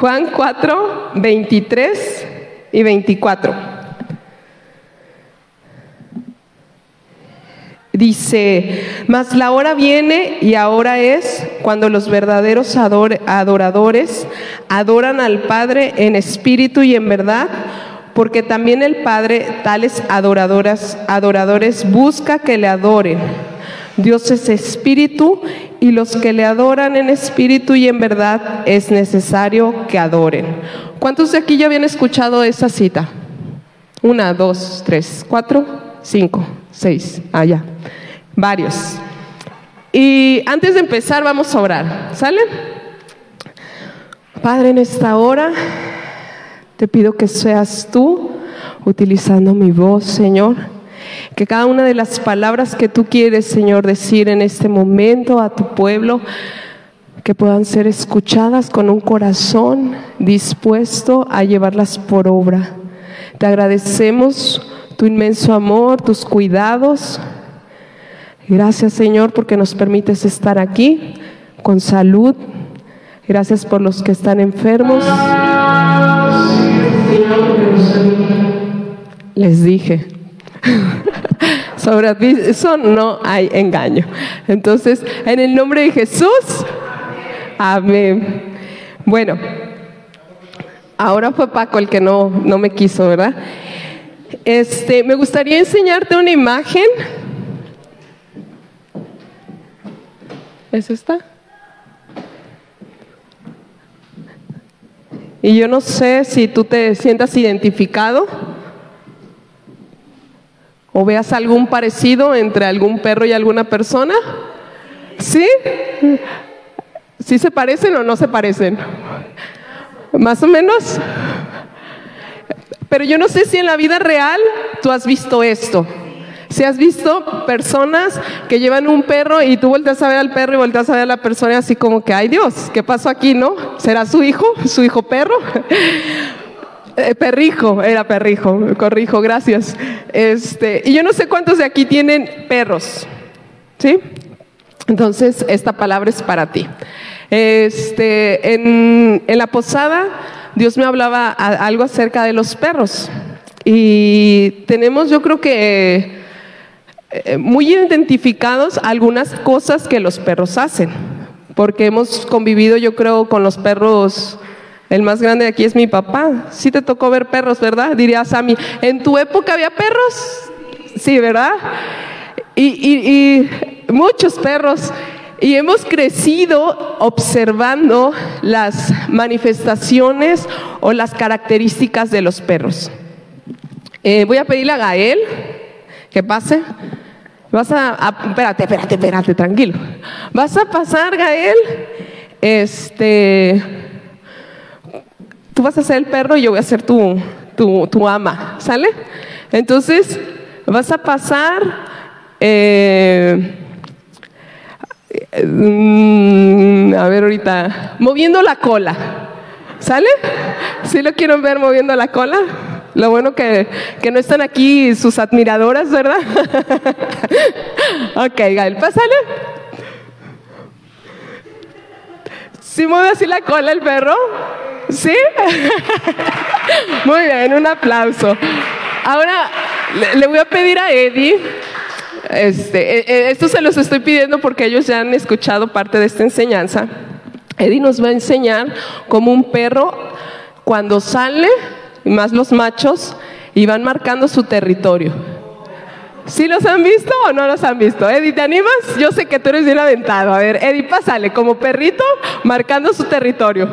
Juan 4, 23 y 24. Dice, mas la hora viene y ahora es cuando los verdaderos adoradores adoran al Padre en espíritu y en verdad, porque también el Padre tales adoradoras, adoradores busca que le adoren. Dios es espíritu y los que le adoran en espíritu y en verdad es necesario que adoren. ¿Cuántos de aquí ya habían escuchado esa cita? Una, dos, tres, cuatro, cinco, seis. Allá. Ah, Varios. Y antes de empezar vamos a orar. ¿Sale? Padre, en esta hora te pido que seas tú utilizando mi voz, Señor que cada una de las palabras que tú quieres, Señor, decir en este momento a tu pueblo, que puedan ser escuchadas con un corazón dispuesto a llevarlas por obra. Te agradecemos tu inmenso amor, tus cuidados. Gracias Señor porque nos permites estar aquí con salud. Gracias por los que están enfermos. Les dije. Sobre eso no hay engaño. Entonces, en el nombre de Jesús, amén. Bueno, ahora fue Paco el que no, no me quiso, ¿verdad? Este, me gustaría enseñarte una imagen. ¿Es esta? Y yo no sé si tú te sientas identificado ¿O veas algún parecido entre algún perro y alguna persona? ¿Sí? ¿Sí se parecen o no se parecen? Más o menos. Pero yo no sé si en la vida real tú has visto esto. Si has visto personas que llevan un perro y tú volteas a ver al perro y volteas a ver a la persona así como que, ay Dios, ¿qué pasó aquí, no? ¿Será su hijo? ¿Su hijo perro? Eh, perrijo, era perrijo, corrijo, gracias. Este, y yo no sé cuántos de aquí tienen perros, ¿sí? Entonces, esta palabra es para ti. Este, en, la posada, Dios me hablaba algo acerca de los perros. Y tenemos, yo creo que, eh, muy identificados algunas cosas que los perros hacen. Porque hemos convivido, yo creo, con los perros el más grande de aquí es mi papá. Sí te tocó ver perros, ¿verdad? Diría Sammy. ¿En tu época había perros? Sí, ¿verdad? Y, muchos perros. Y hemos crecido observando las manifestaciones o las características de los perros. Eh, voy a pedirle a Gael que pase. Vas a, a, espérate, espérate, espérate, tranquilo. Vas a pasar, Gael. Este tú vas a ser el perro y yo voy a ser tu, tu, ama, ¿sale? Entonces, vas a pasar... Eh, mm, a ver ahorita, moviendo la cola, ¿sale? ¿Sí lo quieren ver moviendo la cola? Lo bueno que, que no están aquí sus admiradoras, ¿verdad? ok, Gael, pásale. ¿Sí mueve así la cola el perro? ¿Sí? Muy bien, un aplauso. Ahora le, voy a pedir a Eddie, este, e, e, esto se los estoy pidiendo porque ellos ya han escuchado parte de esta enseñanza. Eddie nos va a enseñar cómo un perro cuando sale, más los machos, y van marcando su territorio. ¿Sí los han visto o no los han visto? Eddie, ¿te animas? Yo sé que tú eres bien aventado. A ver, Eddie, pásale como perrito marcando su territorio.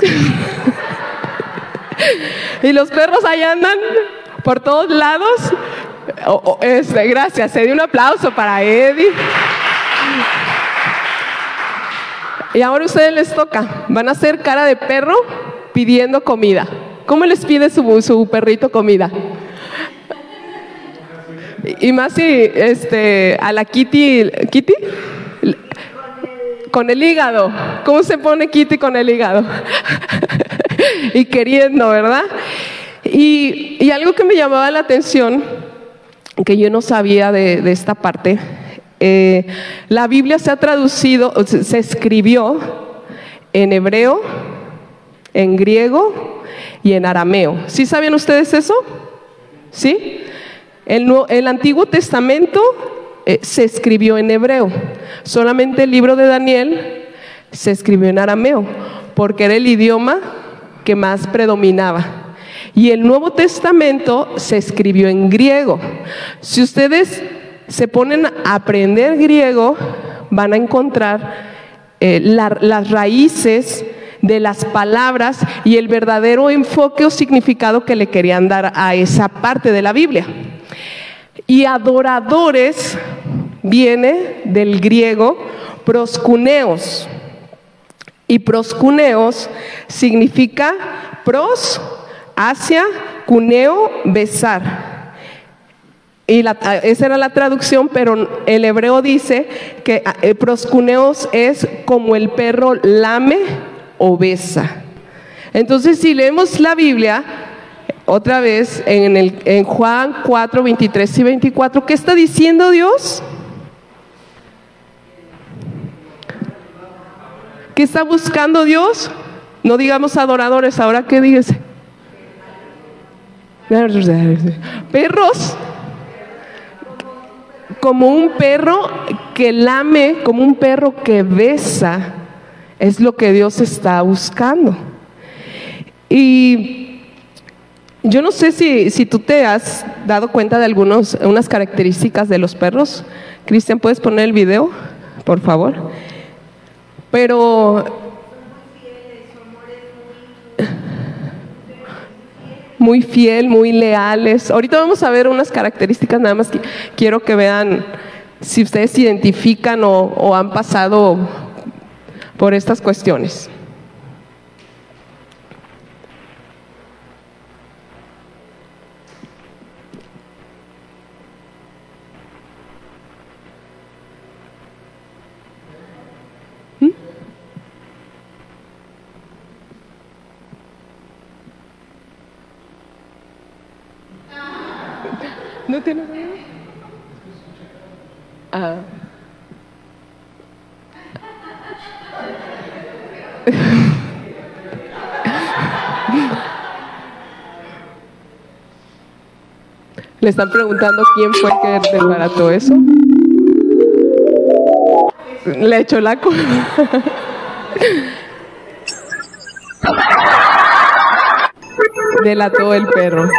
y los perros ahí andan por todos lados. este, gracias, Eddie, un aplauso para Eddie. Y ahora a ustedes les toca. Van a hacer cara de perro pidiendo comida. ¿Cómo les pide su, su perrito comida? Y más si este, a la Kitty, Kitty, con el hígado. ¿Cómo se pone Kitty con el hígado? y queriendo, ¿verdad? Y, algo que me llamaba la atención, que yo no sabía de, esta parte, eh, la Biblia se ha traducido, se escribió en hebreo, en griego y en arameo. ¿Sí saben ustedes eso? ¿Sí? El, el Antiguo Testamento eh, se escribió en hebreo. Solamente el libro de Daniel se escribió en arameo, porque era el idioma que más predominaba. Y el Nuevo Testamento se escribió en griego. Si ustedes se ponen a aprender griego, van a encontrar eh, las raíces de las palabras y el verdadero enfoque o significado que le querían dar a esa parte de la Biblia. Y adoradores viene del griego proscuneos. Y proscuneos significa pros, hacia, cuneo, besar. Y esa era la traducción, pero el hebreo dice que eh, proscuneos es como el perro lame o besa. Entonces, si leemos la Biblia, otra vez en, el, en Juan 4, 23 y 24, ¿qué está diciendo Dios? ¿Qué está buscando Dios? No digamos adoradores, ahora qué dice. Perros, como un perro que lame, como un perro que besa, es lo que Dios está buscando. Y yo no sé si, si tú te has dado cuenta de algunas unas características de los perros. Cristian, ¿puedes poner el video, por favor? Pero muy fiel, muy leales. Ahorita vamos a ver unas características, nada más que quiero que vean si ustedes se identifican o, o han pasado por estas cuestiones. ¿No? Ah. Le están preguntando quién fue que desbarató eso. Le echó la culpa. Delató el perro.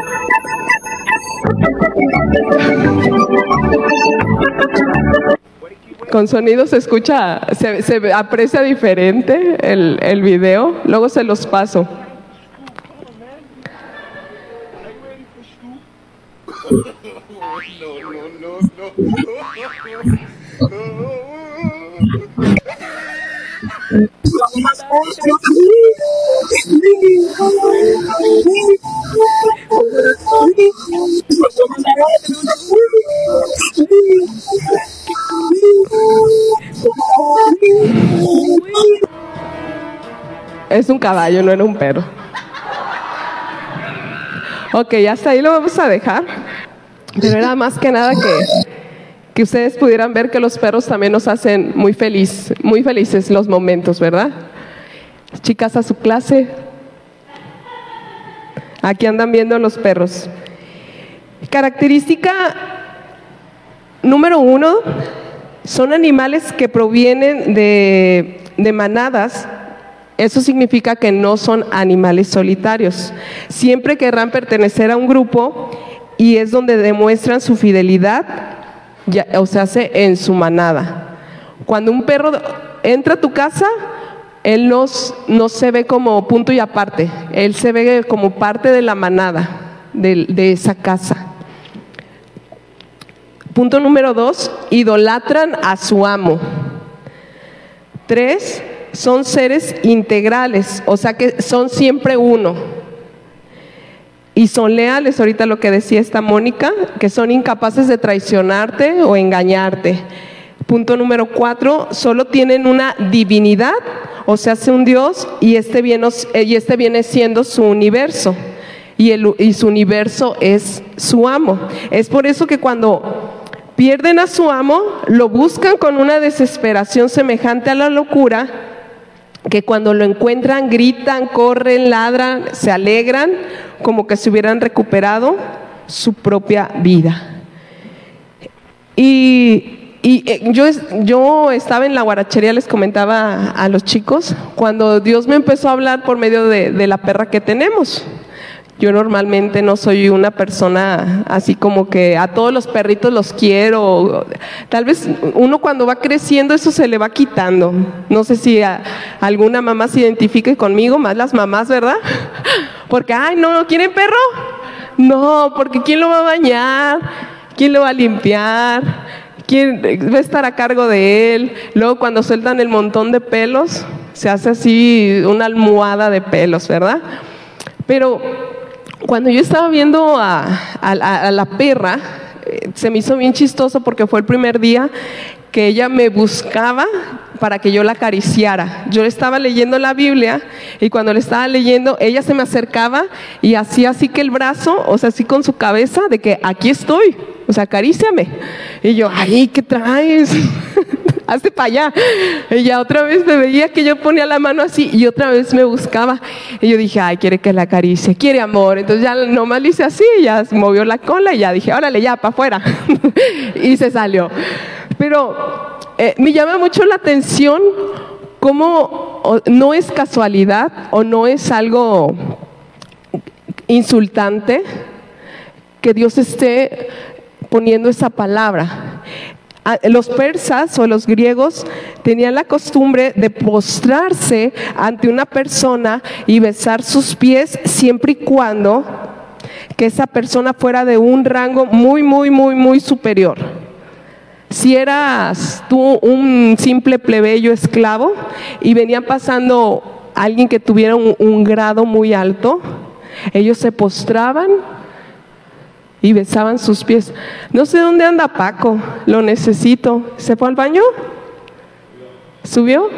Con sonido se escucha, se, aprecia diferente el, el video, luego se los paso. Caballo, no era un perro. Ok, hasta ahí lo vamos a dejar. Pero era más que nada que, que ustedes pudieran ver que los perros también nos hacen muy feliz, muy felices los momentos, ¿verdad? Chicas a su clase. Aquí andan viendo los perros. Característica número uno, son animales que provienen de, de manadas. Eso significa que no son animales solitarios. Siempre querrán pertenecer a un grupo y es donde demuestran su fidelidad, o se hace en su manada. Cuando un perro entra a tu casa, él no, no, se ve como punto y aparte, él se ve como parte de la manada, de, de esa casa. Punto número dos, idolatran a su amo. Tres, son seres integrales, o sea que son siempre uno. Y son leales, ahorita lo que decía esta Mónica, que son incapaces de traicionarte o engañarte. Punto número cuatro, solo tienen una divinidad, o sea, hace un Dios y este viene, y este viene siendo su universo. Y, su universo es su amo. Es por eso que cuando pierden a su amo, lo buscan con una desesperación semejante a la locura que cuando lo encuentran gritan, corren, ladran, se alegran, como que se hubieran recuperado su propia vida. Y y eh, yo, yo estaba en la guarachería, les comentaba a los chicos, cuando Dios me empezó a hablar por medio de, de la perra que tenemos. Yo normalmente no soy una persona así como que a todos los perritos los quiero. Tal vez uno cuando va creciendo eso se le va quitando. No sé si alguna mamá se identifique conmigo, más las mamás, ¿verdad? Porque, ay, no, ¿quieren perro? No, porque ¿quién lo va a bañar? ¿Quién lo va a limpiar? ¿Quién va a estar a cargo de él? Luego cuando sueltan el montón de pelos, se hace así una almohada de pelos, ¿verdad? Pero cuando yo estaba viendo a, la perra, eh, se me hizo bien chistoso porque fue el primer día que ella me buscaba para que yo la acariciara. Yo estaba leyendo la Biblia y cuando le estaba leyendo, ella se me acercaba y hacía así que el brazo, o sea, así con su cabeza, de que aquí estoy, o sea, acaríciame. Y yo, ay, ¿qué traes? Hazte para allá. Y ya otra vez me veía que yo ponía la mano así y otra vez me buscaba. Y yo dije, ay, quiere que la acaricie, quiere amor. Entonces ya nomás le hice así, ya movió la cola y ya dije, órale, ya, para afuera. y se salió. Pero eh, me llama mucho la atención cómo no es casualidad o no es algo insultante que Dios esté poniendo esa palabra. Ah, los persas o los griegos tenían la costumbre de postrarse ante una persona y besar sus pies siempre y cuando que esa persona fuera de un rango muy, muy, muy, muy superior. Si eras tú un simple plebeyo esclavo y venía pasando alguien que tuviera un, grado muy alto, ellos se postraban y besaban sus pies. No sé dónde anda Paco, lo necesito. ¿Se fue al baño? ¿Subió?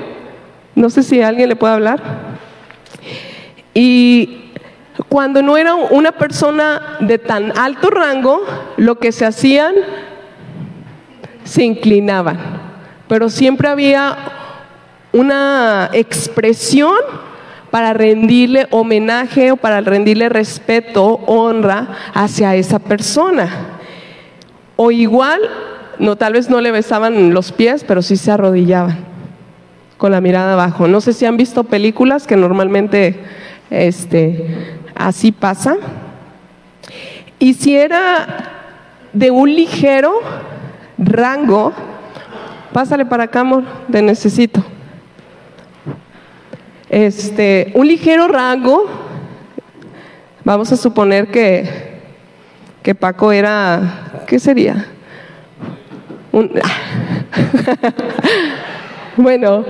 No sé si alguien le puede hablar. Y cuando no era una persona de tan alto rango, lo que se hacían se inclinaban, pero siempre había una expresión para rendirle homenaje o para rendirle respeto, honra hacia esa persona. O igual, no, tal vez no le besaban los pies, pero sí se arrodillaban con la mirada abajo. No sé si han visto películas que normalmente este, así pasa. Y si era de un ligero, rango, pásale para acá, amor, te necesito. Este, un ligero rango, vamos a suponer que, que Paco era, ¿qué sería? bueno,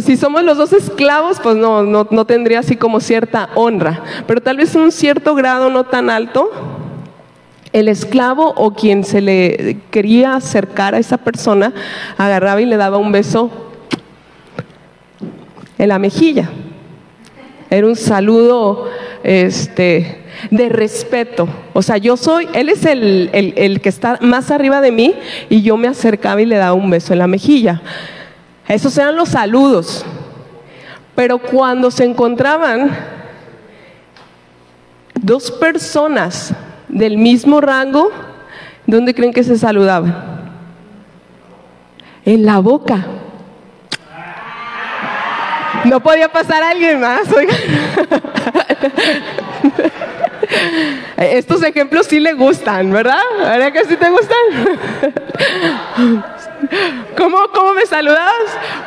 si somos los dos esclavos, pues no, no, no tendría así como cierta honra, pero tal vez un cierto grado no tan alto, el esclavo o quien se le quería acercar a esa persona agarraba y le daba un beso en la mejilla. Era un saludo este, de respeto. O sea, yo soy, él es el, el, que está más arriba de mí y yo me acercaba y le daba un beso en la mejilla. Esos eran los saludos. Pero cuando se encontraban dos personas del mismo rango, ¿dónde creen que se saludaban? En la boca. No podía pasar alguien más, Estos ejemplos sí le gustan, ¿verdad? ¿Verdad que sí te gustan? ¿Cómo, ¿Cómo me saludas?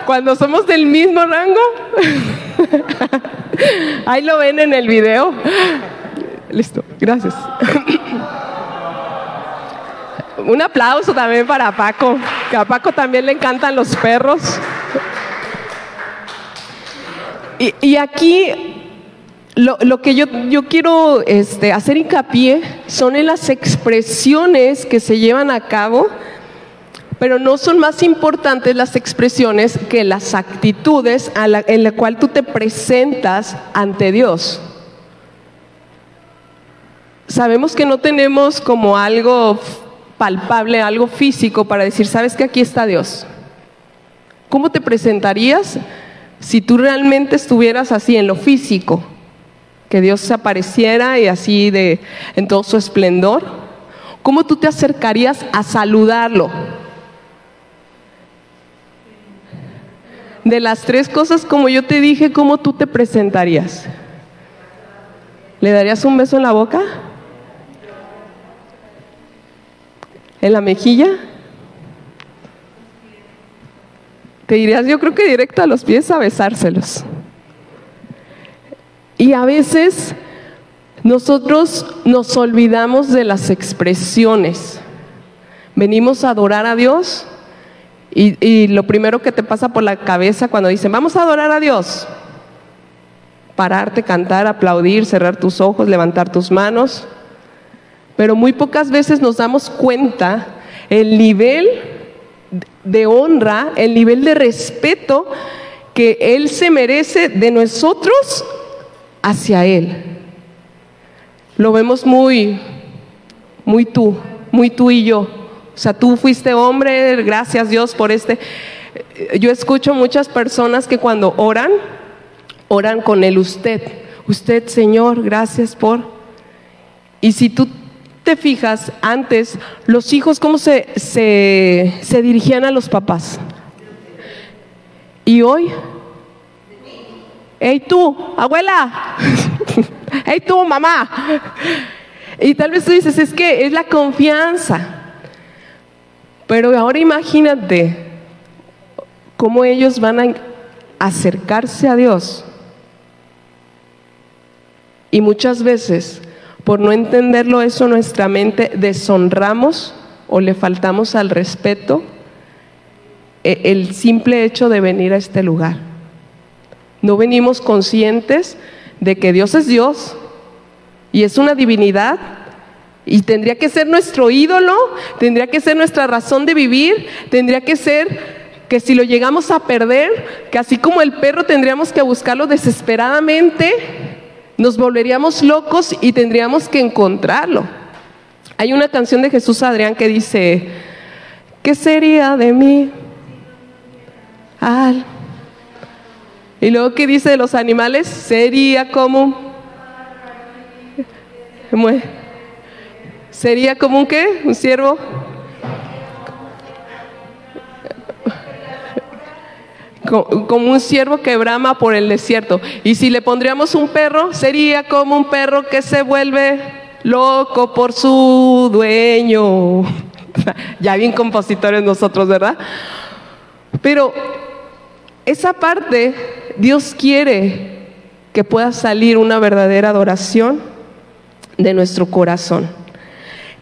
Cuando somos del mismo rango. Ahí lo ven en el video. Listo, gracias. Un aplauso también para Paco, que a Paco también le encantan los perros. Y, aquí lo, que yo, yo quiero este, hacer hincapié son en las expresiones que se llevan a cabo, pero no son más importantes las expresiones que las actitudes en la cual tú te presentas ante Dios sabemos que no tenemos como algo palpable, algo físico para decir, sabes que aquí está Dios. ¿Cómo te presentarías si tú realmente estuvieras así en lo físico? Que Dios se apareciera y así de en todo su esplendor. ¿Cómo tú te acercarías a saludarlo? De las tres cosas, como yo te dije, ¿cómo tú te presentarías? ¿Le darías un beso en la boca? ¿En la mejilla? Te dirías, yo creo que directo a los pies a besárselos. Y a veces nosotros nos olvidamos de las expresiones. Venimos a adorar a Dios y, y, lo primero que te pasa por la cabeza cuando dicen, vamos a adorar a Dios, pararte, cantar, aplaudir, cerrar tus ojos, levantar tus manos. Pero muy pocas veces nos damos cuenta el nivel de honra, el nivel de respeto que Él se merece de nosotros hacia Él. Lo vemos muy, muy tú, muy tú y yo. O sea, tú fuiste hombre, gracias Dios por este. Yo escucho muchas personas que cuando oran, oran con el usted. Usted, Señor, gracias por... Y si tú te fijas, antes los hijos cómo se, se, dirigían a los papás. Y hoy, hey tú, abuela, hey tú, mamá. Y tal vez tú dices, es que es la confianza. Pero ahora imagínate cómo ellos van a acercarse a Dios. Y muchas veces por no entenderlo eso, nuestra mente deshonramos o le faltamos al respeto eh, el simple hecho de venir a este lugar. No venimos conscientes de que Dios es Dios y es una divinidad y tendría que ser nuestro ídolo, tendría que ser nuestra razón de vivir, tendría que ser que si lo llegamos a perder, que así como el perro tendríamos que buscarlo desesperadamente, nos volveríamos locos y tendríamos que encontrarlo. Hay una canción de Jesús Adrián que dice, ¿qué sería de mí? Al. Y luego que dice de los animales, sería como... ¿Sería como un qué? ¿Un ciervo? Como un ciervo que brama por el desierto. Y si le pondríamos un perro, sería como un perro que se vuelve loco por su dueño. ya bien compositores nosotros, ¿verdad? Pero esa parte, Dios quiere que pueda salir una verdadera adoración de nuestro corazón.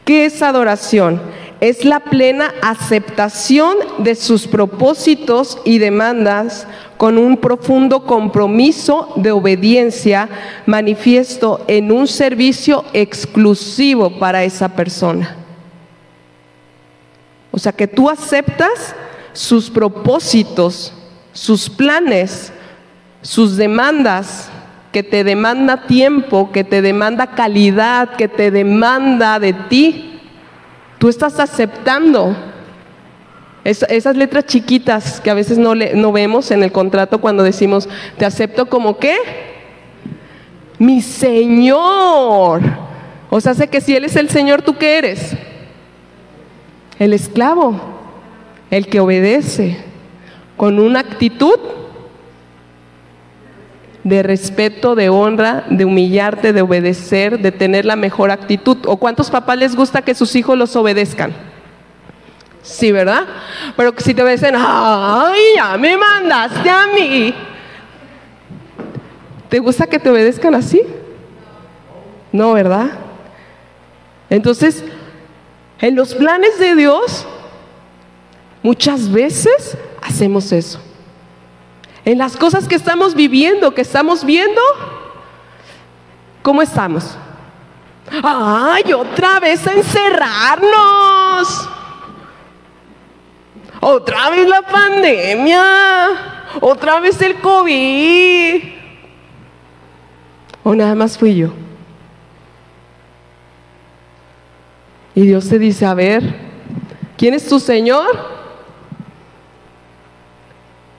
¿Qué es adoración? Es la plena aceptación de sus propósitos y demandas con un profundo compromiso de obediencia manifiesto en un servicio exclusivo para esa persona. O sea que tú aceptas sus propósitos, sus planes, sus demandas, que te demanda tiempo, que te demanda calidad, que te demanda de ti Tú estás aceptando esas letras chiquitas que a veces no, no vemos en el contrato cuando decimos, te acepto como qué? Mi Señor. O sea, sé que si Él es el Señor, ¿tú qué eres? El esclavo, el que obedece con una actitud de respeto, de honra, de humillarte, de obedecer, de tener la mejor actitud. ¿O cuántos papás les gusta que sus hijos los obedezcan? Sí, ¿verdad? Pero si te obedecen, ay, ya me mandaste a mí. ¿Te gusta que te obedezcan así? No, ¿verdad? Entonces, en los planes de Dios, muchas veces hacemos eso en las cosas que estamos viviendo, que estamos viendo, ¿cómo estamos? ¡Ay, otra vez a encerrarnos! Otra vez la pandemia, otra vez el COVID. O nada más fui yo. Y Dios te dice, a ver, ¿quién es tu Señor?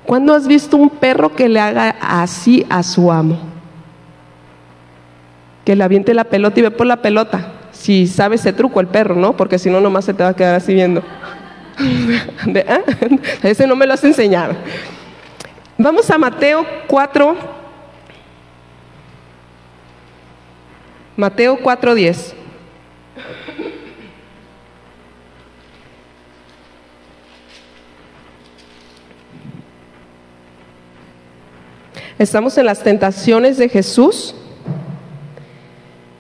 ¿Cuándo has visto un perro que le haga así a su amo? Que le aviente la pelota y ve por la pelota. Si sabe ese truco el perro, ¿no? Porque si no, nomás se te va a quedar así viendo. ¿ah? Ese no me lo has enseñado. Vamos a Mateo 4. Mateo 4:10. Estamos en las tentaciones de Jesús.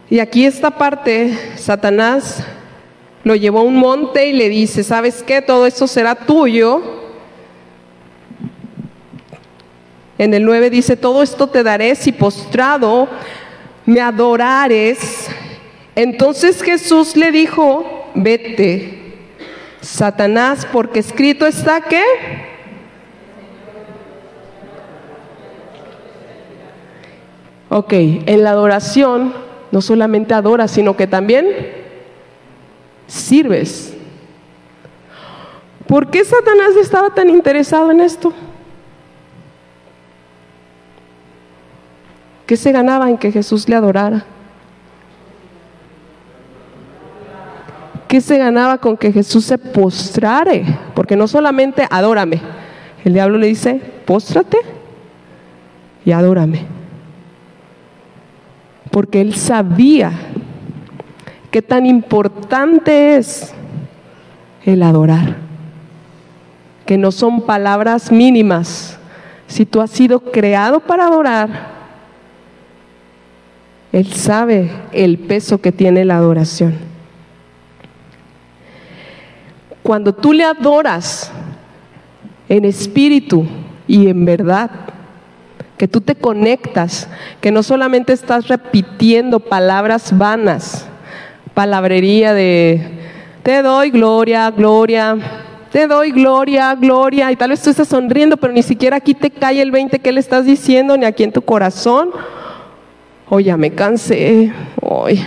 Y aquí esta parte, Satanás lo llevó a un monte y le dice, ¿sabes qué? Todo esto será tuyo. En el 9 dice, todo esto te daré si postrado me adorares. Entonces Jesús le dijo, vete, Satanás, porque escrito está que Ok, en la adoración no solamente adoras, sino que también sirves. ¿Por qué Satanás estaba tan interesado en esto? ¿Qué se ganaba en que Jesús le adorara? ¿Qué se ganaba con que Jesús se postrare? Porque no solamente adórame, el diablo le dice, póstrate y adórame porque él sabía qué tan importante es el adorar, que no son palabras mínimas. Si tú has sido creado para adorar, Él sabe el peso que tiene la adoración. Cuando tú le adoras en espíritu y en verdad, que tú te conectas, que no solamente estás repitiendo palabras vanas, palabrería de te doy gloria, gloria, te doy gloria, gloria, y tal vez tú estás sonriendo, pero ni siquiera aquí te cae el 20 que le estás diciendo, ni aquí en tu corazón. Oye, ya me cansé. Oye,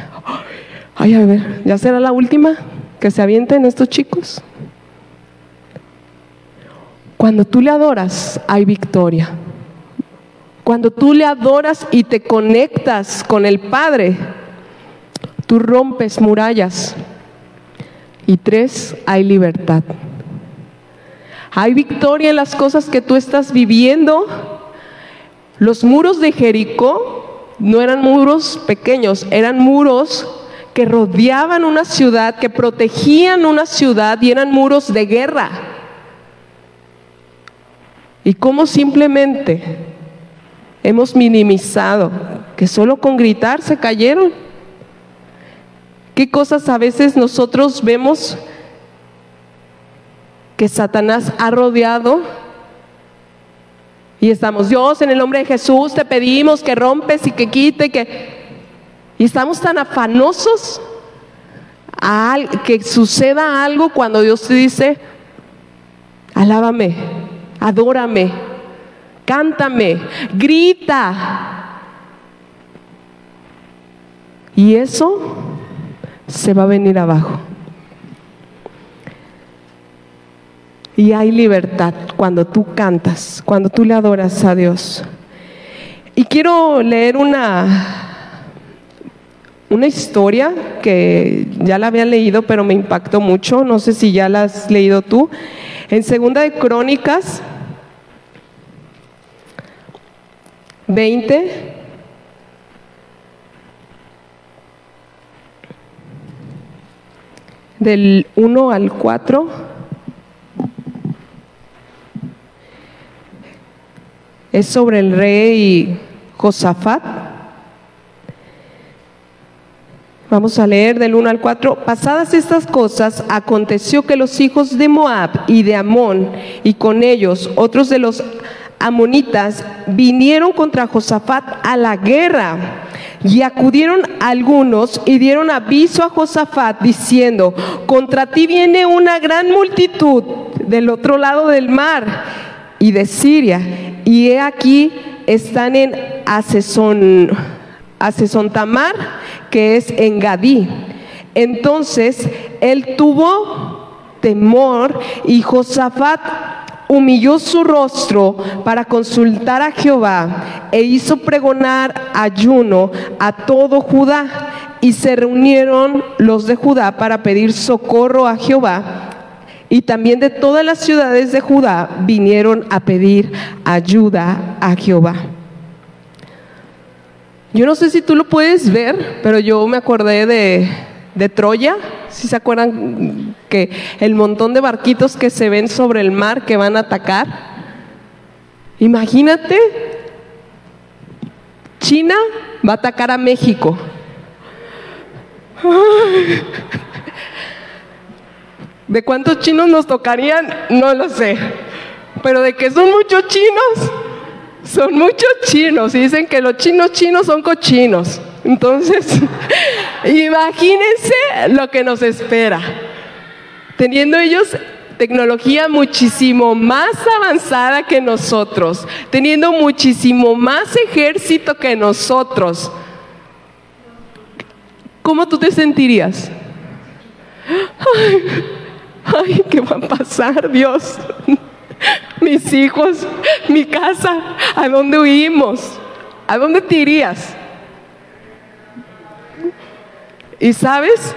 ay, a ver, ¿ya será la última que se avienten estos chicos? Cuando tú le adoras, hay victoria. Cuando tú le adoras y te conectas con el Padre, tú rompes murallas. Y tres, hay libertad. Hay victoria en las cosas que tú estás viviendo. Los muros de Jericó no eran muros pequeños, eran muros que rodeaban una ciudad, que protegían una ciudad y eran muros de guerra. Y cómo simplemente hemos minimizado, que solo con gritar se cayeron. ¿Qué cosas a veces nosotros vemos que Satanás ha rodeado? Y estamos, Dios, en el nombre de Jesús te pedimos que rompes y que quite. Y estamos tan afanosos a que suceda algo cuando Dios te dice, alábame, adórame, cántame, grita. Y eso se va a venir abajo. Y hay libertad cuando tú cantas, cuando tú le adoras a Dios. Y quiero leer una, una historia que ya la había leído, pero me impactó mucho. No sé si ya la has leído tú. En Segunda de Crónicas 20. Del 1 al 4. Es sobre el rey Josafat. Vamos a leer del 1 al 4. Pasadas estas cosas, aconteció que los hijos de Moab y de Amón, y con ellos otros de los amonitas vinieron contra Josafat a la guerra. Y acudieron algunos y dieron aviso a Josafat diciendo, contra ti viene una gran multitud del otro lado del mar y de Siria. Y he aquí están en Asesón, Tamar, que es en Gadí. Entonces él tuvo temor y Josafat humilló su rostro para consultar a Jehová e hizo pregonar ayuno a todo Judá. Y se reunieron los de Judá para pedir socorro a Jehová. Y también de todas las ciudades de Judá vinieron a pedir ayuda a Jehová. Yo no sé si tú lo puedes ver, pero yo me acordé de, de Troya. Si se acuerdan que el montón de barquitos que se ven sobre el mar que van a atacar. Imagínate, China va a atacar a México. ¿De cuántos chinos nos tocarían? No lo sé. Pero de que son muchos chinos, son muchos chinos. Y dicen que los chinos chinos son cochinos. Entonces, imagínense lo que nos espera. Teniendo ellos tecnología muchísimo más avanzada que nosotros, teniendo muchísimo más ejército que nosotros. ¿Cómo tú te sentirías? Ay, ay, ¿qué va a pasar, Dios? Mis hijos, mi casa, ¿a dónde huimos? ¿A dónde te irías? Y sabes,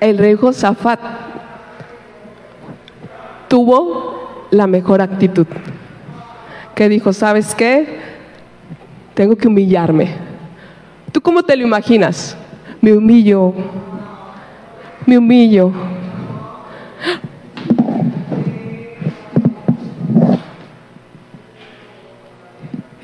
el rey Josafat tuvo la mejor actitud. Que dijo, ¿sabes qué? Tengo que humillarme. ¿Tú cómo te lo imaginas? Me humillo, me humillo.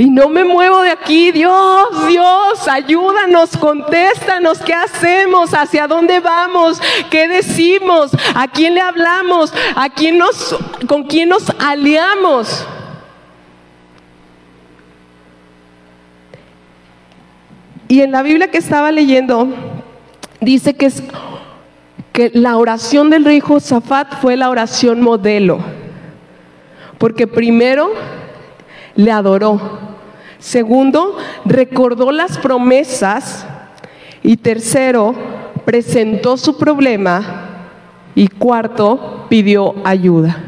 Y no me muevo de aquí, Dios, Dios, ayúdanos, contéstanos, ¿qué hacemos? ¿Hacia dónde vamos? ¿Qué decimos? ¿A quién le hablamos? ¿A quién nos, con quién nos aliamos? Y en la Biblia que estaba leyendo, dice que, es, que la oración del rey Josafat fue la oración modelo. Porque primero le adoró. Segundo, recordó las promesas. Y tercero, presentó su problema. Y cuarto, pidió ayuda.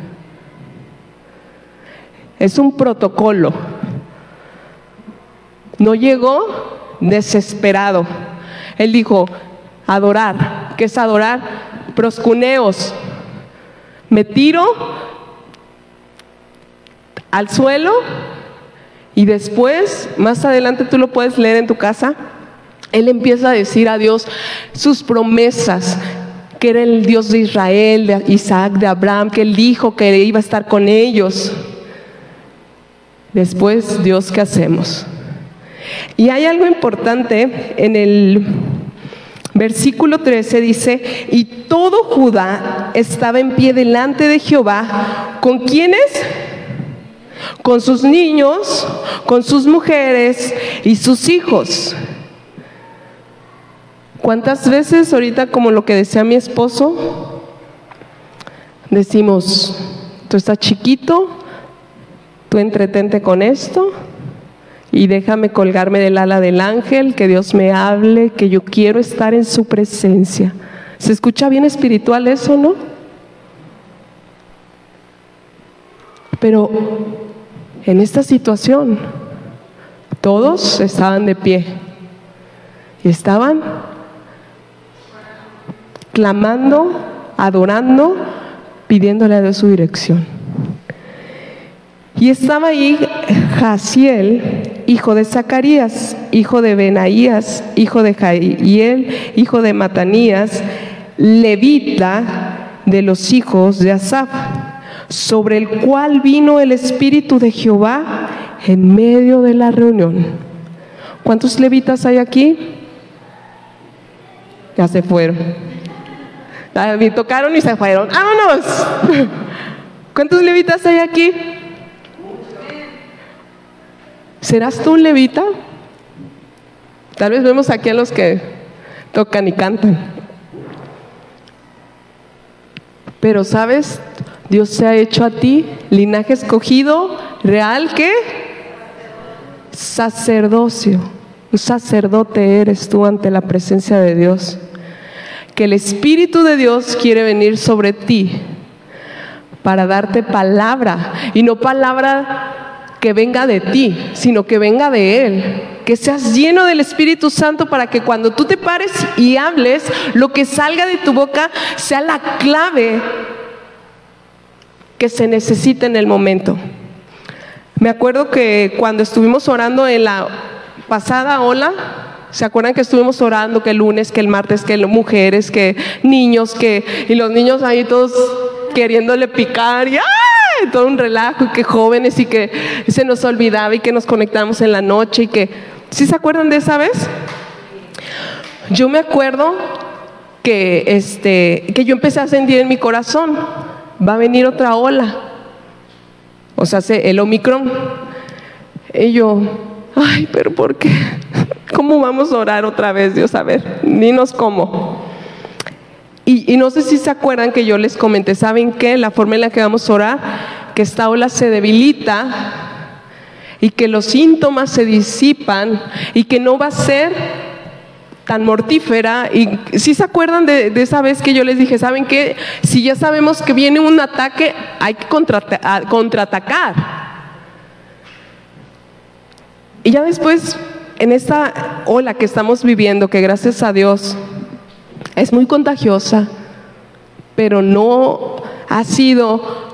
Es un protocolo. No llegó desesperado. Él dijo, adorar. ¿Qué es adorar? Proscuneos. Me tiro al suelo y después, más adelante tú lo puedes leer en tu casa, él empieza a decir a Dios sus promesas, que era el Dios de Israel, de Isaac, de Abraham, que él dijo que iba a estar con ellos. Después, Dios, ¿qué hacemos? Y hay algo importante en el versículo 13 dice, y todo Judá estaba en pie delante de Jehová, ¿con quiénes? Con sus niños, con sus mujeres y sus hijos. ¿Cuántas veces ahorita como lo que decía mi esposo? Decimos, tú estás chiquito, tú entretente con esto, y déjame colgarme del ala del ángel, que Dios me hable, que yo quiero estar en su presencia. ¿Se escucha bien espiritual eso, no? Pero en esta situación, todos estaban de pie y estaban clamando, adorando, pidiéndole a Dios su dirección. Y estaba ahí Jaciel, hijo de Zacarías, hijo de Benaías, hijo de Jaiel, hijo de Matanías, levita de los hijos de Asaf, sobre el cual vino el Espíritu de Jehová en medio de la reunión. ¿Cuántos levitas hay aquí? Ya se fueron. Me tocaron y se fueron. ¡Vámonos! ¿Cuántos levitas hay aquí? ¿Serás tú un levita? Tal vez vemos aquí a los que tocan y cantan. Pero sabes, Dios se ha hecho a ti linaje escogido, real, ¿qué? Sacerdocio. Un sacerdote eres tú ante la presencia de Dios. Que el Espíritu de Dios quiere venir sobre ti para darte palabra y no palabra que venga de ti, sino que venga de Él. Que seas lleno del Espíritu Santo para que cuando tú te pares y hables, lo que salga de tu boca sea la clave que se necesita en el momento. Me acuerdo que cuando estuvimos orando en la pasada ola, ¿Se acuerdan que estuvimos orando que el lunes, que el martes, que mujeres, que niños, que y los niños ahí todos queriéndole picar y ¡ay! todo un relajo y que jóvenes y que se nos olvidaba y que nos conectamos en la noche y que ¿sí se acuerdan de esa vez? Yo me acuerdo que este que yo empecé a sentir en mi corazón, va a venir otra ola. O sea, el Omicron. Y yo, ay, pero ¿por qué? ¿Cómo vamos a orar otra vez, Dios? A ver, dinos cómo. Y, no sé si se acuerdan que yo les comenté, ¿saben qué? La forma en la que vamos a orar, que esta ola se debilita y que los síntomas se disipan y que no va a ser tan mortífera. Y si se acuerdan de, esa vez que yo les dije, ¿saben qué? Si ya sabemos que viene un ataque, hay que contraatacar. Y ya después en esta ola que estamos viviendo, que gracias a Dios es muy contagiosa, pero no ha sido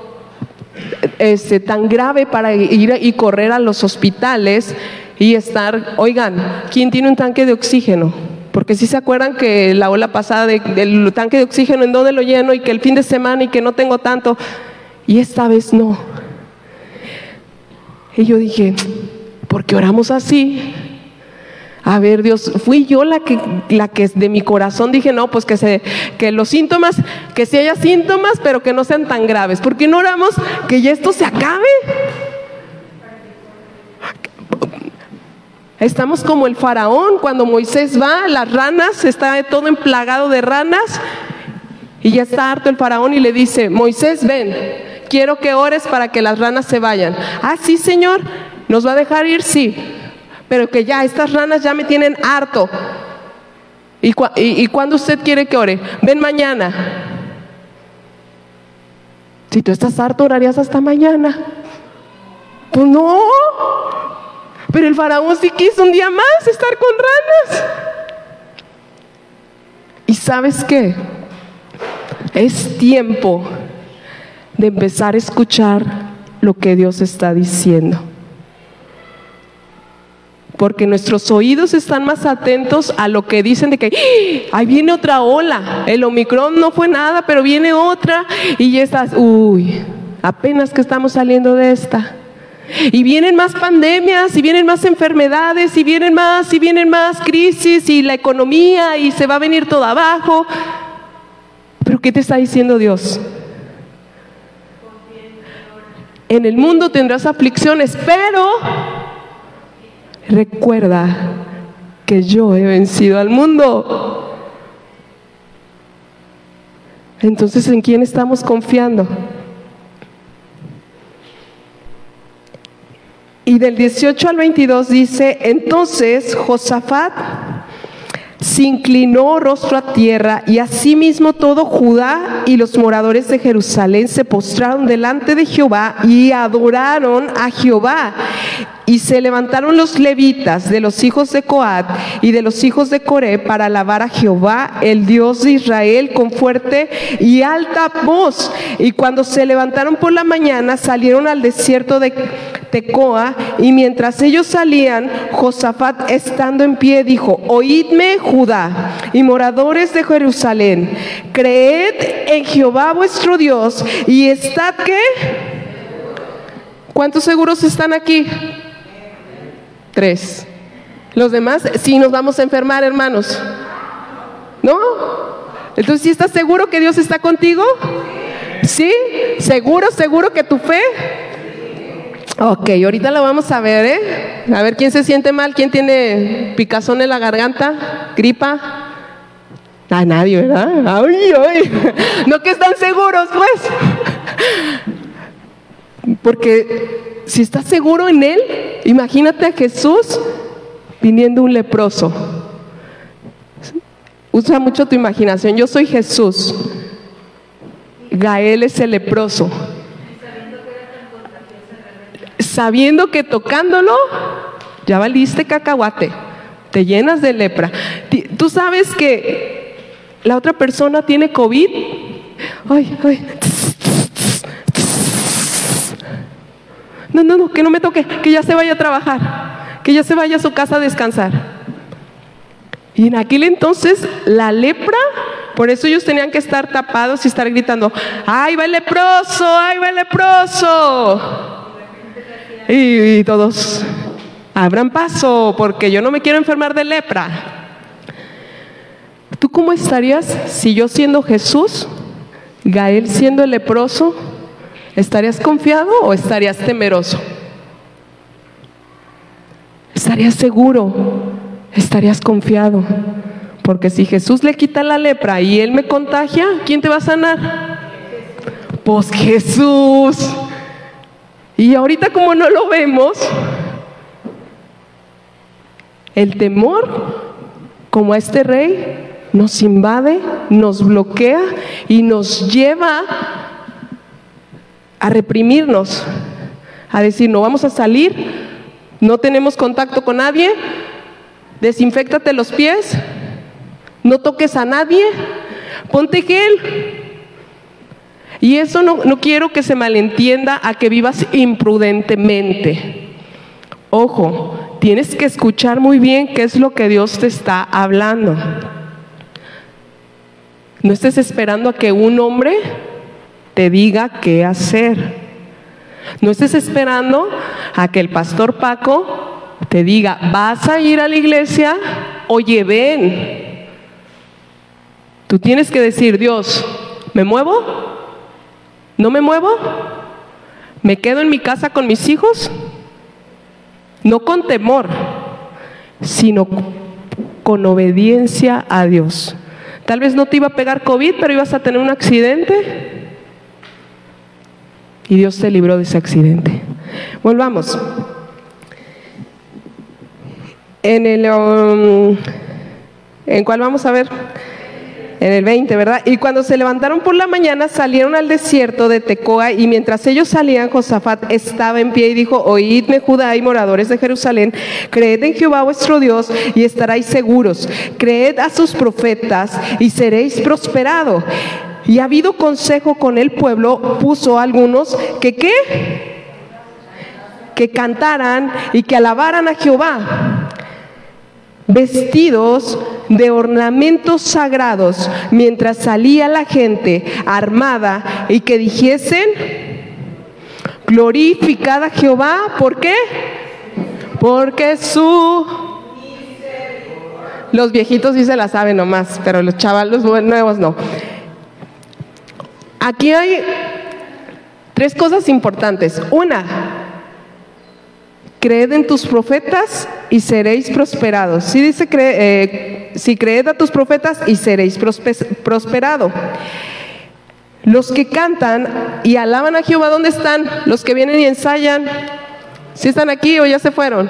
este, tan grave para ir y correr a los hospitales y estar, oigan, ¿quién tiene un tanque de oxígeno? Porque si se acuerdan que la ola pasada del tanque de oxígeno, en dónde lo lleno y que el fin de semana y que no tengo tanto, y esta vez no. Y yo dije, ¿por qué oramos así? A ver, Dios, fui yo la que, la que de mi corazón dije, no, pues que, se, que los síntomas, que si haya síntomas, pero que no sean tan graves. ¿Por qué no oramos que ya esto se acabe? Estamos como el faraón, cuando Moisés va, las ranas, está todo emplagado de ranas, y ya está harto el faraón y le dice, Moisés, ven, quiero que ores para que las ranas se vayan. Ah, sí, Señor, ¿nos va a dejar ir? Sí pero que ya estas ranas ya me tienen harto. ¿Y, cuando usted quiere que ore? Ven mañana. Si tú estás harto, orarías hasta mañana. Pues no. Pero el faraón sí quiso un día más estar con ranas. ¿Y sabes qué? Es tiempo de empezar a escuchar lo que Dios está diciendo porque nuestros oídos están más atentos a lo que dicen de que ¡Ah! ahí viene otra ola, el Omicron no fue nada, pero viene otra y ya estás, uy, apenas que estamos saliendo de esta. Y vienen más pandemias, y vienen más enfermedades, y vienen más, y vienen más crisis, y la economía, y se va a venir todo abajo. Pero ¿qué te está diciendo Dios? En el mundo tendrás aflicciones, pero recuerda que yo he vencido al mundo. Entonces, ¿en quién estamos confiando? Y del 18 al 22 dice, entonces Josafat se inclinó rostro a tierra y asimismo todo Judá y los moradores de Jerusalén se postraron delante de Jehová y adoraron a Jehová. Y se levantaron los levitas de los hijos de Coat y de los hijos de Coré para alabar a Jehová, el Dios de Israel, con fuerte y alta voz. Y cuando se levantaron por la mañana, salieron al desierto de Tecoa, y mientras ellos salían, Josafat estando en pie dijo, oídme Judá y moradores de Jerusalén, creed en Jehová vuestro Dios y estad que... ¿Cuántos seguros están aquí? Tres. Los demás, sí nos vamos a enfermar, hermanos. ¿No? Entonces, ¿sí estás seguro que Dios está contigo? ¿Sí? ¿Seguro, seguro que tu fe? Ok, ahorita la vamos a ver, ¿eh? A ver quién se siente mal, quién tiene picazón en la garganta, gripa. A nadie, ¿verdad? Ay, ay. No que están seguros, pues. Porque si estás seguro en Él, imagínate a Jesús viniendo un leproso. Usa mucho tu imaginación. Yo soy Jesús. Gael es el leproso. Sabiendo que tocándolo ya valiste cacahuate, te llenas de lepra. Tú sabes que la otra persona tiene COVID. Ay, ay. No, no, no, que no me toque, que ya se vaya a trabajar, que ya se vaya a su casa a descansar. Y en aquel entonces la lepra, por eso ellos tenían que estar tapados y estar gritando, ¡ay, va el leproso! ¡ay, va el leproso! Y, todos, abran paso, porque yo no me quiero enfermar de lepra. ¿Tú cómo estarías si yo siendo Jesús, Gael siendo el leproso, ¿Estarías confiado o estarías temeroso? ¿Estarías seguro? ¿Estarías confiado? Porque si Jesús le quita la lepra y él me contagia, ¿quién te va a sanar? Pues Jesús. Y ahorita como no lo vemos, el temor, como a este rey, nos invade, nos bloquea y nos lleva a reprimirnos, a decir, no vamos a salir, no tenemos contacto con nadie, desinfectate los pies, no toques a nadie, ponte gel. Y eso no, no quiero que se malentienda a que vivas imprudentemente. Ojo, tienes que escuchar muy bien qué es lo que Dios te está hablando. No estés esperando a que un hombre te diga qué hacer. No estés esperando a que el pastor Paco te diga, vas a ir a la iglesia, oye, ven. Tú tienes que decir, Dios, ¿me muevo? ¿No me muevo? ¿Me quedo en mi casa con mis hijos? No con temor, sino con obediencia a Dios. Tal vez no te iba a pegar COVID, pero ibas a tener un accidente y Dios te libró de ese accidente. Volvamos. En el... Um, ¿En cuál vamos a ver? En el 20, ¿verdad? Y cuando se levantaron por la mañana salieron al desierto de Tecoa y mientras ellos salían, Josafat estaba en pie y dijo, oídme Judá y moradores de Jerusalén, creed en Jehová vuestro Dios y estaréis seguros, creed a sus profetas y seréis prosperados y ha habido consejo con el pueblo, puso algunos que qué? Que cantaran y que alabaran a Jehová, vestidos de ornamentos sagrados, mientras salía la gente armada y que dijesen, glorificada Jehová, ¿por qué? Porque su los viejitos sí se la saben nomás, pero los chavalos nuevos no. Aquí hay tres cosas importantes. Una, creed en tus profetas y seréis prosperados. Sí dice, eh, si creed a tus profetas y seréis prosperados. Los que cantan y alaban a Jehová, ¿dónde están? Los que vienen y ensayan. ¿Sí están aquí o ya se fueron?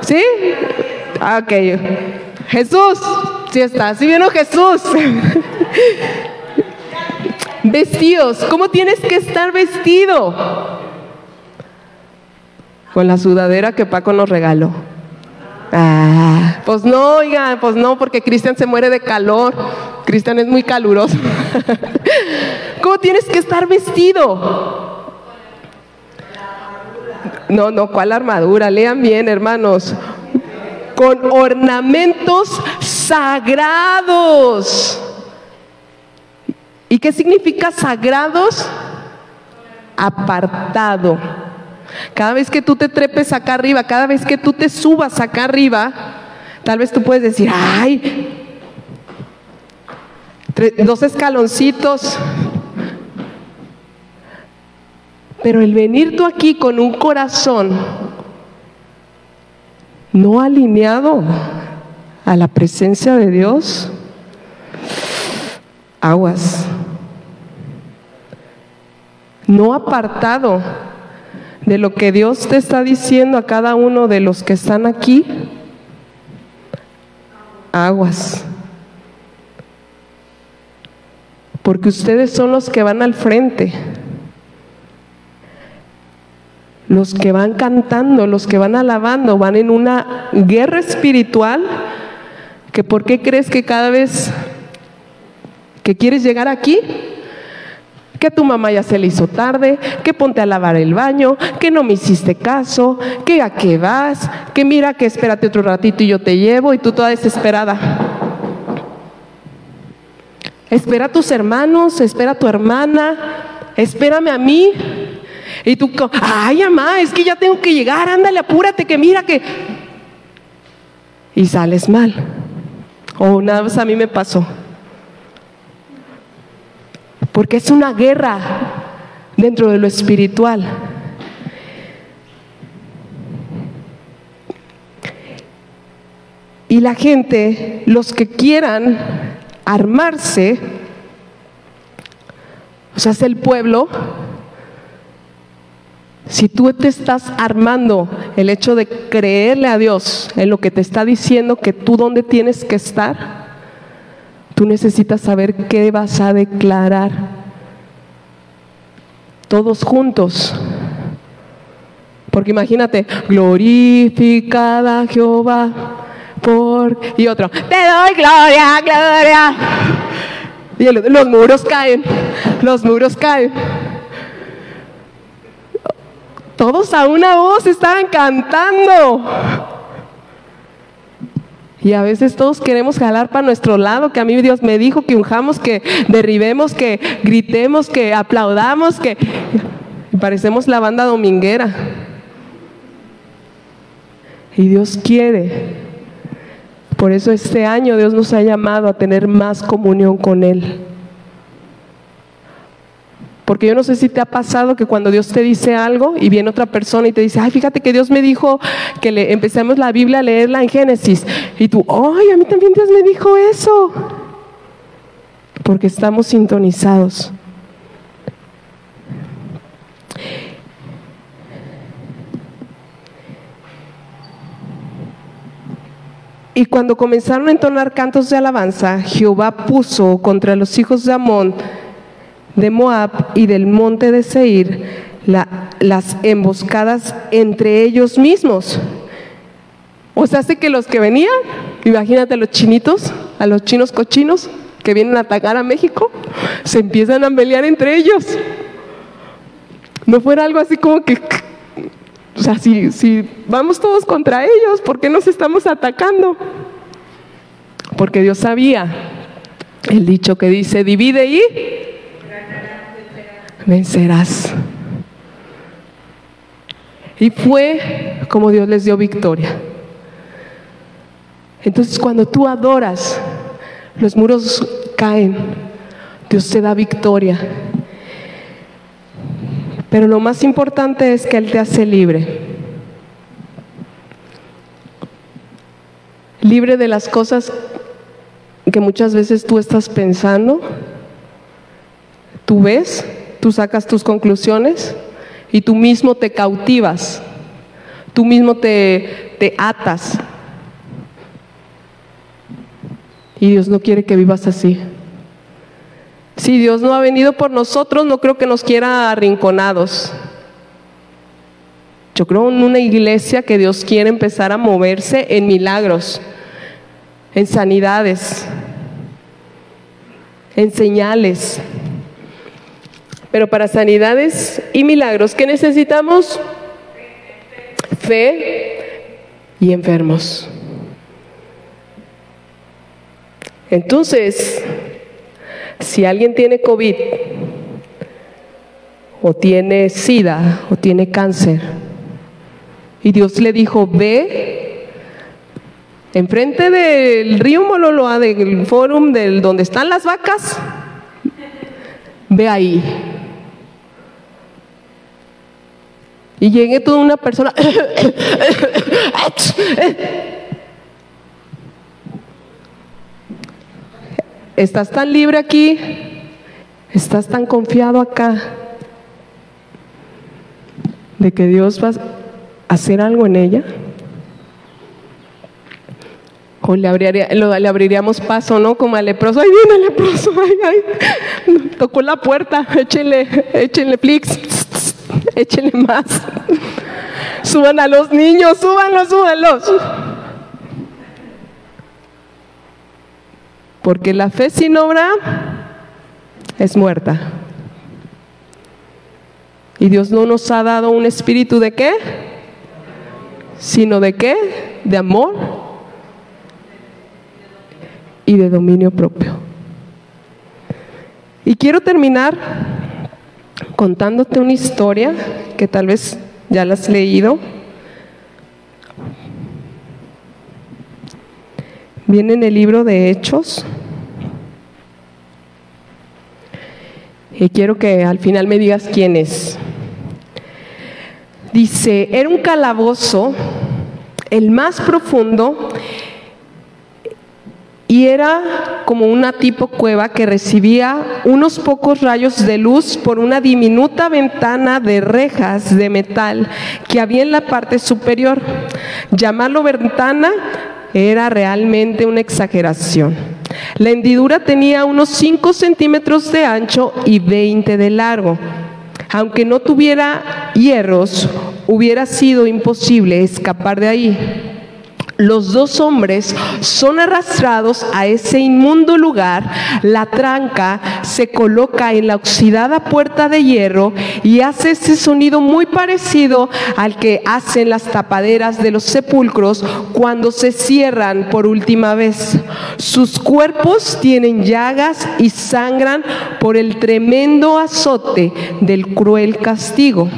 ¿Sí? Ah, ok. Jesús, sí está. Sí vino Jesús. Vestidos, ¿cómo tienes que estar vestido? Con la sudadera que Paco nos regaló. Ah, pues no, oigan, pues no, porque Cristian se muere de calor. Cristian es muy caluroso. ¿Cómo tienes que estar vestido? No, no, ¿cuál armadura? Lean bien, hermanos. Con ornamentos sagrados. ¿Y qué significa sagrados? Apartado. Cada vez que tú te trepes acá arriba, cada vez que tú te subas acá arriba, tal vez tú puedes decir, ay, dos escaloncitos. Pero el venir tú aquí con un corazón no alineado a la presencia de Dios, aguas no apartado de lo que Dios te está diciendo a cada uno de los que están aquí, aguas. Porque ustedes son los que van al frente. los que van cantando, los que van alabando, van en una guerra espiritual, que por qué crees que cada vez que quieres llegar aquí, que tu mamá ya se le hizo tarde, que ponte a lavar el baño, que no me hiciste caso, que a qué vas, que mira que espérate otro ratito y yo te llevo y tú toda desesperada. Espera a tus hermanos, espera a tu hermana, espérame a mí. Y tú, ay, mamá, es que ya tengo que llegar, ándale, apúrate, que mira que... Y sales mal. O nada más a mí me pasó porque es una guerra dentro de lo espiritual. Y la gente, los que quieran armarse, o sea, es el pueblo, si tú te estás armando el hecho de creerle a Dios en lo que te está diciendo que tú dónde tienes que estar, Tú necesitas saber qué vas a declarar. Todos juntos. Porque imagínate, glorificada Jehová por... Y otro, te doy gloria, gloria. Y los muros caen, los muros caen. Todos a una voz estaban cantando. Y a veces todos queremos jalar para nuestro lado, que a mí Dios me dijo que unjamos, que derribemos, que gritemos, que aplaudamos, que parecemos la banda dominguera. Y Dios quiere. Por eso este año Dios nos ha llamado a tener más comunión con Él. Porque yo no sé si te ha pasado que cuando Dios te dice algo y viene otra persona y te dice, ay, fíjate que Dios me dijo que le empecemos la Biblia a leerla en Génesis. Y tú, ay, a mí también Dios me dijo eso. Porque estamos sintonizados. Y cuando comenzaron a entonar cantos de alabanza, Jehová puso contra los hijos de Amón de Moab y del monte de Seir las emboscadas entre ellos mismos. O sea, hace que los que venían, imagínate los chinitos, a los chinos cochinos que vienen a atacar a México, se empiezan a pelear entre ellos. No fuera algo así como que, o sea, si, si vamos todos contra ellos, ¿por qué nos estamos atacando? Porque Dios sabía el dicho que dice, divide y vencerás. Y fue como Dios les dio victoria. Entonces cuando tú adoras, los muros caen, Dios te da victoria. Pero lo más importante es que Él te hace libre. Libre de las cosas que muchas veces tú estás pensando, tú ves, tú sacas tus conclusiones y tú mismo te cautivas, tú mismo te, te atas. Y Dios no quiere que vivas así. Si Dios no ha venido por nosotros, no creo que nos quiera arrinconados. Yo creo en una iglesia que Dios quiere empezar a moverse en milagros, en sanidades, en señales. Pero para sanidades y milagros, ¿qué necesitamos? Fe y enfermos. Entonces, si alguien tiene COVID, o tiene sida, o tiene cáncer, y Dios le dijo, ve enfrente del río Mololoa, del fórum del donde están las vacas, ve ahí. Y llegué toda una persona. Estás tan libre aquí, estás tan confiado acá de que Dios va a hacer algo en ella. O le, le abriríamos paso, ¿no? Como al leproso, ay, viene el leproso, ay, ay, tocó la puerta, échenle, échenle flix. Échenle más. Suban a los niños, súbanlos, súbanlos. Porque la fe sin obra es muerta. Y Dios no nos ha dado un espíritu de qué? Sino de qué? De amor y de dominio propio. Y quiero terminar contándote una historia que tal vez ya la has leído. Viene en el libro de Hechos. Y quiero que al final me digas quién es. Dice, era un calabozo, el más profundo, y era como una tipo cueva que recibía unos pocos rayos de luz por una diminuta ventana de rejas de metal que había en la parte superior. Llamarlo ventana era realmente una exageración. La hendidura tenía unos 5 centímetros de ancho y 20 de largo. Aunque no tuviera hierros, hubiera sido imposible escapar de ahí los dos hombres son arrastrados a ese inmundo lugar, la tranca se coloca en la oxidada puerta de hierro y hace ese sonido muy parecido al que hacen las tapaderas de los sepulcros cuando se cierran por última vez. Sus cuerpos tienen llagas y sangran por el tremendo azote del cruel castigo.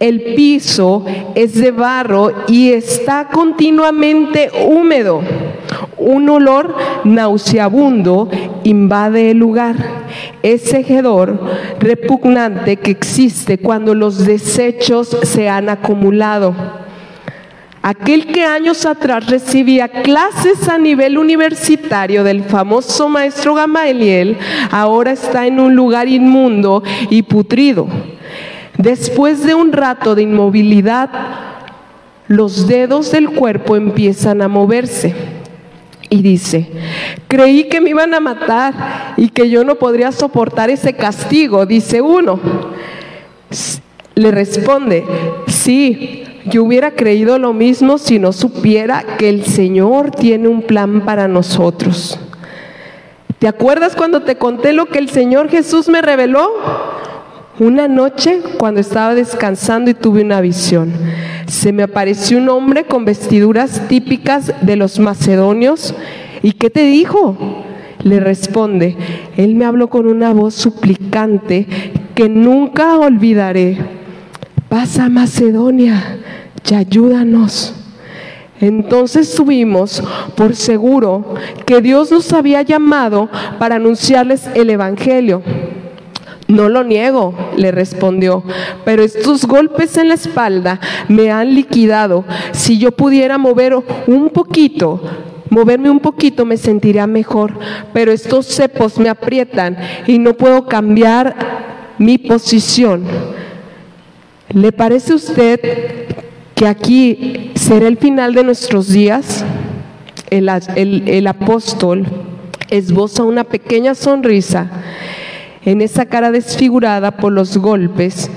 El piso es de barro y está continuamente húmedo. Un olor nauseabundo invade el lugar. Ese hedor repugnante que existe cuando los desechos se han acumulado. Aquel que años atrás recibía clases a nivel universitario del famoso maestro Gamaliel, ahora está en un lugar inmundo y putrido Después de un rato de inmovilidad, los dedos del cuerpo empiezan a moverse. Y dice, creí que me iban a matar y que yo no podría soportar ese castigo, dice uno. Le responde, sí, yo hubiera creído lo mismo si no supiera que el Señor tiene un plan para nosotros. ¿Te acuerdas cuando te conté lo que el Señor Jesús me reveló? Una noche, cuando estaba descansando y tuve una visión, se me apareció un hombre con vestiduras típicas de los macedonios. ¿Y qué te dijo? Le responde, él me habló con una voz suplicante que nunca olvidaré. Pasa a Macedonia y ayúdanos. Entonces tuvimos por seguro que Dios nos había llamado para anunciarles el Evangelio. No lo niego, le respondió, pero estos golpes en la espalda me han liquidado. Si yo pudiera mover un poquito, moverme un poquito me sentiría mejor, pero estos cepos me aprietan y no puedo cambiar mi posición. ¿Le parece a usted que aquí será el final de nuestros días? El, el apóstol esboza una pequeña sonrisa en esa cara desfigurada por los golpes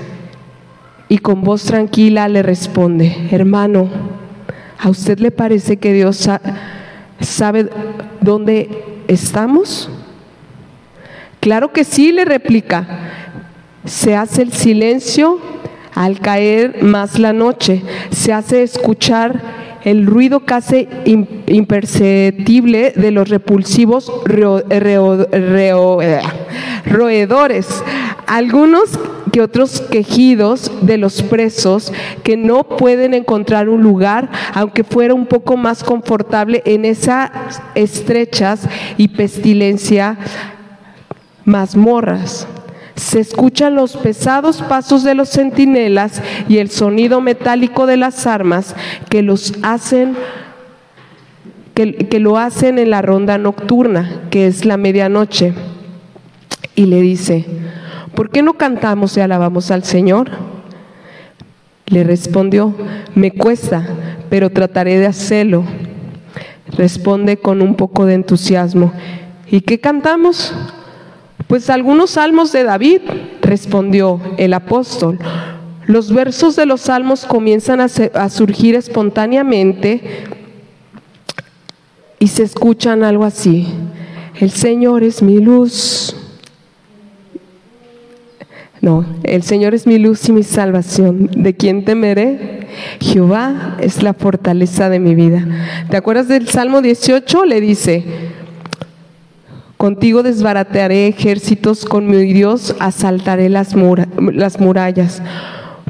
y con voz tranquila le responde, hermano, ¿a usted le parece que Dios sabe dónde estamos? Claro que sí, le replica. Se hace el silencio al caer más la noche, se hace escuchar el ruido casi imperceptible de los repulsivos eh, roedores, algunos que otros quejidos de los presos que no pueden encontrar un lugar, aunque fuera un poco más confortable en esas estrechas y pestilencia mazmorras. Se escuchan los pesados pasos de los centinelas y el sonido metálico de las armas que los hacen que, lo hacen en la ronda nocturna, que es la medianoche. Y le dice, ¿por qué no cantamos y alabamos al Señor? Le respondió, me cuesta, pero trataré de hacerlo. Responde con un poco de entusiasmo. ¿Y qué cantamos? Pues algunos salmos de David, respondió el apóstol. Los versos de los salmos comienzan a, surgir espontáneamente y se escuchan algo así. El Señor es mi luz. No, el Señor es mi luz y mi salvación. ¿De quién temeré? Jehová es la fortaleza de mi vida. ¿Te acuerdas del Salmo 18? Le dice, contigo desbaratearé ejércitos, con mi Dios asaltaré las, las murallas.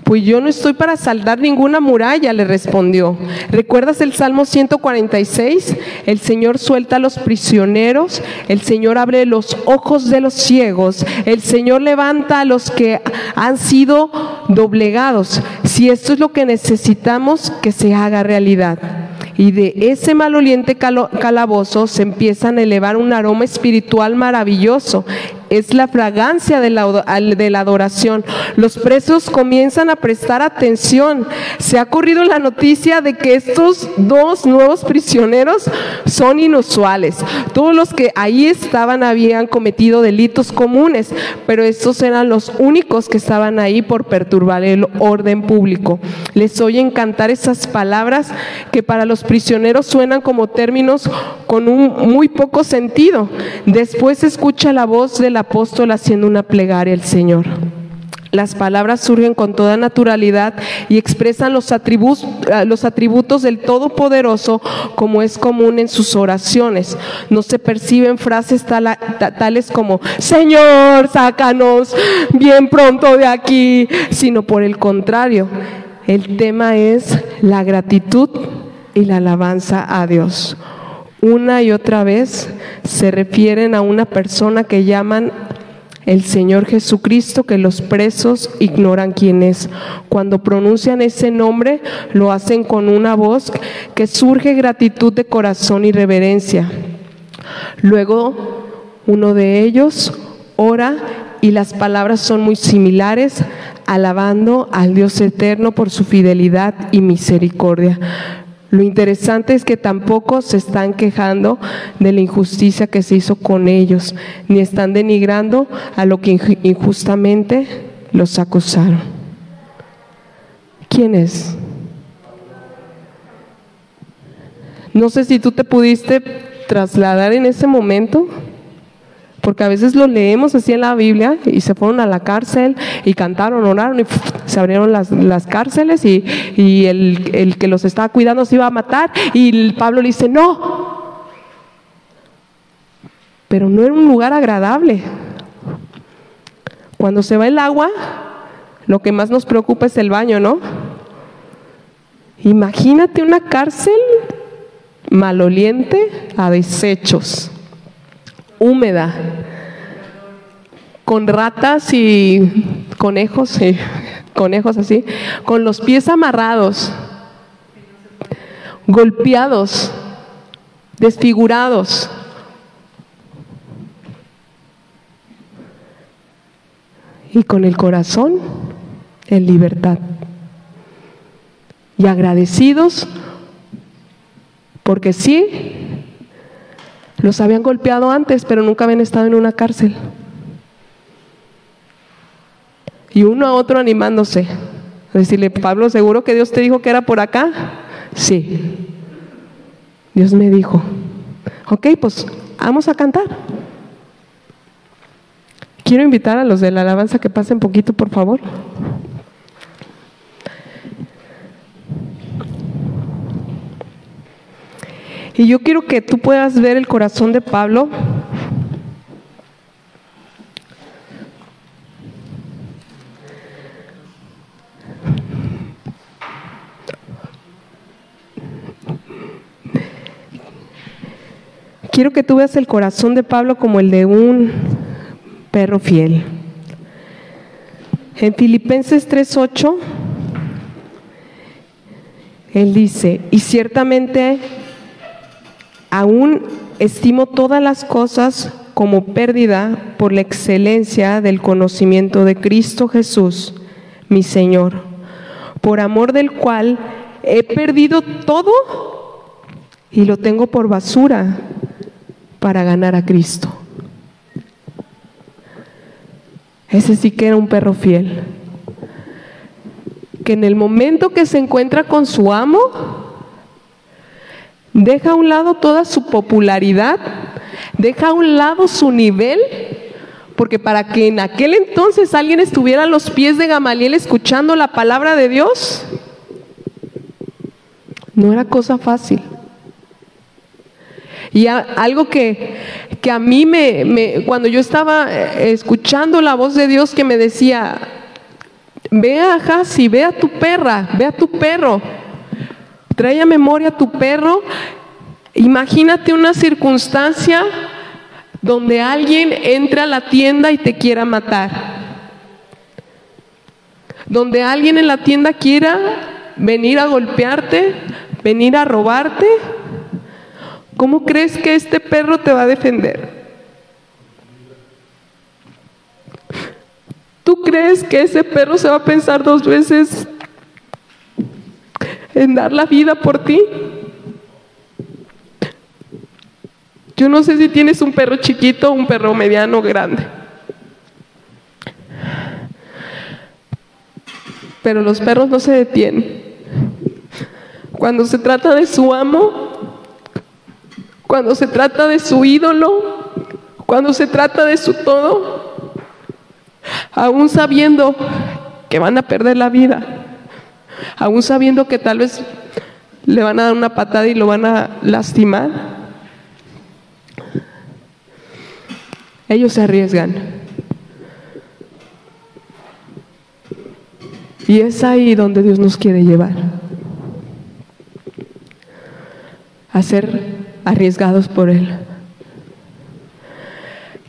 Pues yo no estoy para saldar ninguna muralla, le respondió. ¿Recuerdas el Salmo 146? El Señor suelta a los prisioneros, el Señor abre los ojos de los ciegos, el Señor levanta a los que han sido doblegados. Si esto es lo que necesitamos, que se haga realidad. Y de ese maloliente calabozo se empiezan a elevar un aroma espiritual maravilloso es la fragancia de la, de la adoración. Los presos comienzan a prestar atención. Se ha corrido la noticia de que estos dos nuevos prisioneros son inusuales. Todos los que ahí estaban habían cometido delitos comunes, pero estos eran los únicos que estaban ahí por perturbar el orden público. Les oyen cantar esas palabras que para los prisioneros suenan como términos con un muy poco sentido. Después escucha la voz de la apóstol haciendo una plegaria al Señor. Las palabras surgen con toda naturalidad y expresan los atributos, eh, los atributos del Todopoderoso como es común en sus oraciones. No se perciben frases tales como, Señor, sácanos bien pronto de aquí, sino por el contrario, el tema es la gratitud y la alabanza a Dios una y otra vez se refieren a una persona que llaman el Señor Jesucristo, que los presos ignoran quién es. Cuando pronuncian ese nombre, lo hacen con una voz que surge gratitud de corazón y reverencia. Luego, uno de ellos ora y las palabras son muy similares, alabando al Dios eterno por su fidelidad y misericordia. Lo interesante es que tampoco se están quejando de la injusticia que se hizo con ellos, ni están denigrando a lo que injustamente los acusaron. ¿Quién es? No sé si tú te pudiste trasladar en ese momento porque a veces lo leemos así en la Biblia y se fueron a la cárcel y cantaron, oraron y se abrieron las, cárceles y, el, el, que los estaba cuidando se iba a matar y Pablo le dice, no. Pero no era un lugar agradable. Cuando se va el agua, lo que más nos preocupa es el baño, ¿no? Imagínate una cárcel maloliente a desechos húmeda, con ratas y conejos, conejos así, con los pies amarrados, golpeados, desfigurados. Y con el corazón en libertad. Y agradecidos porque sí, los habían golpeado antes, pero nunca habían estado en una cárcel. Y uno a otro animándose. Decirle, Pablo, ¿seguro que Dios te dijo que era por acá? Sí. Dios me dijo, ok, pues vamos a cantar. Quiero invitar a los de la alabanza que pasen poquito, por favor. Y yo quiero que tú puedas ver el corazón de Pablo. Quiero que tú veas el corazón de Pablo como el de un perro fiel. En Filipenses 3:8, él dice, y ciertamente Aún estimo todas las cosas como pérdida por la excelencia del conocimiento de Cristo Jesús, mi Señor, por amor del cual he perdido todo y lo tengo por basura para ganar a Cristo. Ese sí que era un perro fiel. que en el momento que se encuentra con su amo, deja a un lado toda su popularidad, deja a un lado su nivel, porque para que en aquel entonces alguien estuviera a los pies de Gamaliel escuchando la palabra de Dios, no era cosa fácil. Y algo que, que a mí me, cuando yo estaba eh, escuchando la voz de Dios que me decía, ve a Hasi, ve a tu perra, ve a tu perro, trae a memoria a tu perro, imagínate una circunstancia donde alguien entra a la tienda y te quiera matar. Donde alguien en la tienda quiera venir a golpearte, venir a robarte ¿Cómo crees que este perro te va a defender? ¿Tú crees que ese perro se va a pensar dos veces en dar la vida por ti? Yo no sé si tienes un perro chiquito, un perro mediano grande. Pero los perros no se detienen. Cuando se trata de su amo, cuando se trata de su ídolo, cuando se trata de su todo, aún sabiendo que van a perder la vida, aún sabiendo que tal vez le van a dar una patada y lo van a lastimar, ellos se arriesgan. Y es ahí donde Dios nos quiere llevar. A ser arriesgados por Él.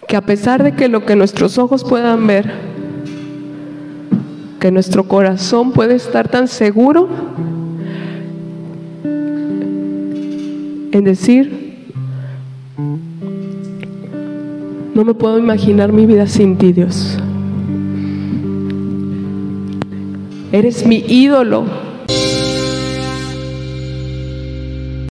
Que a pesar de que lo que nuestros ojos puedan ver, que nuestro corazón puede estar tan seguro en decir, no me puedo imaginar mi vida sin ti, Dios. Eres mi ídolo.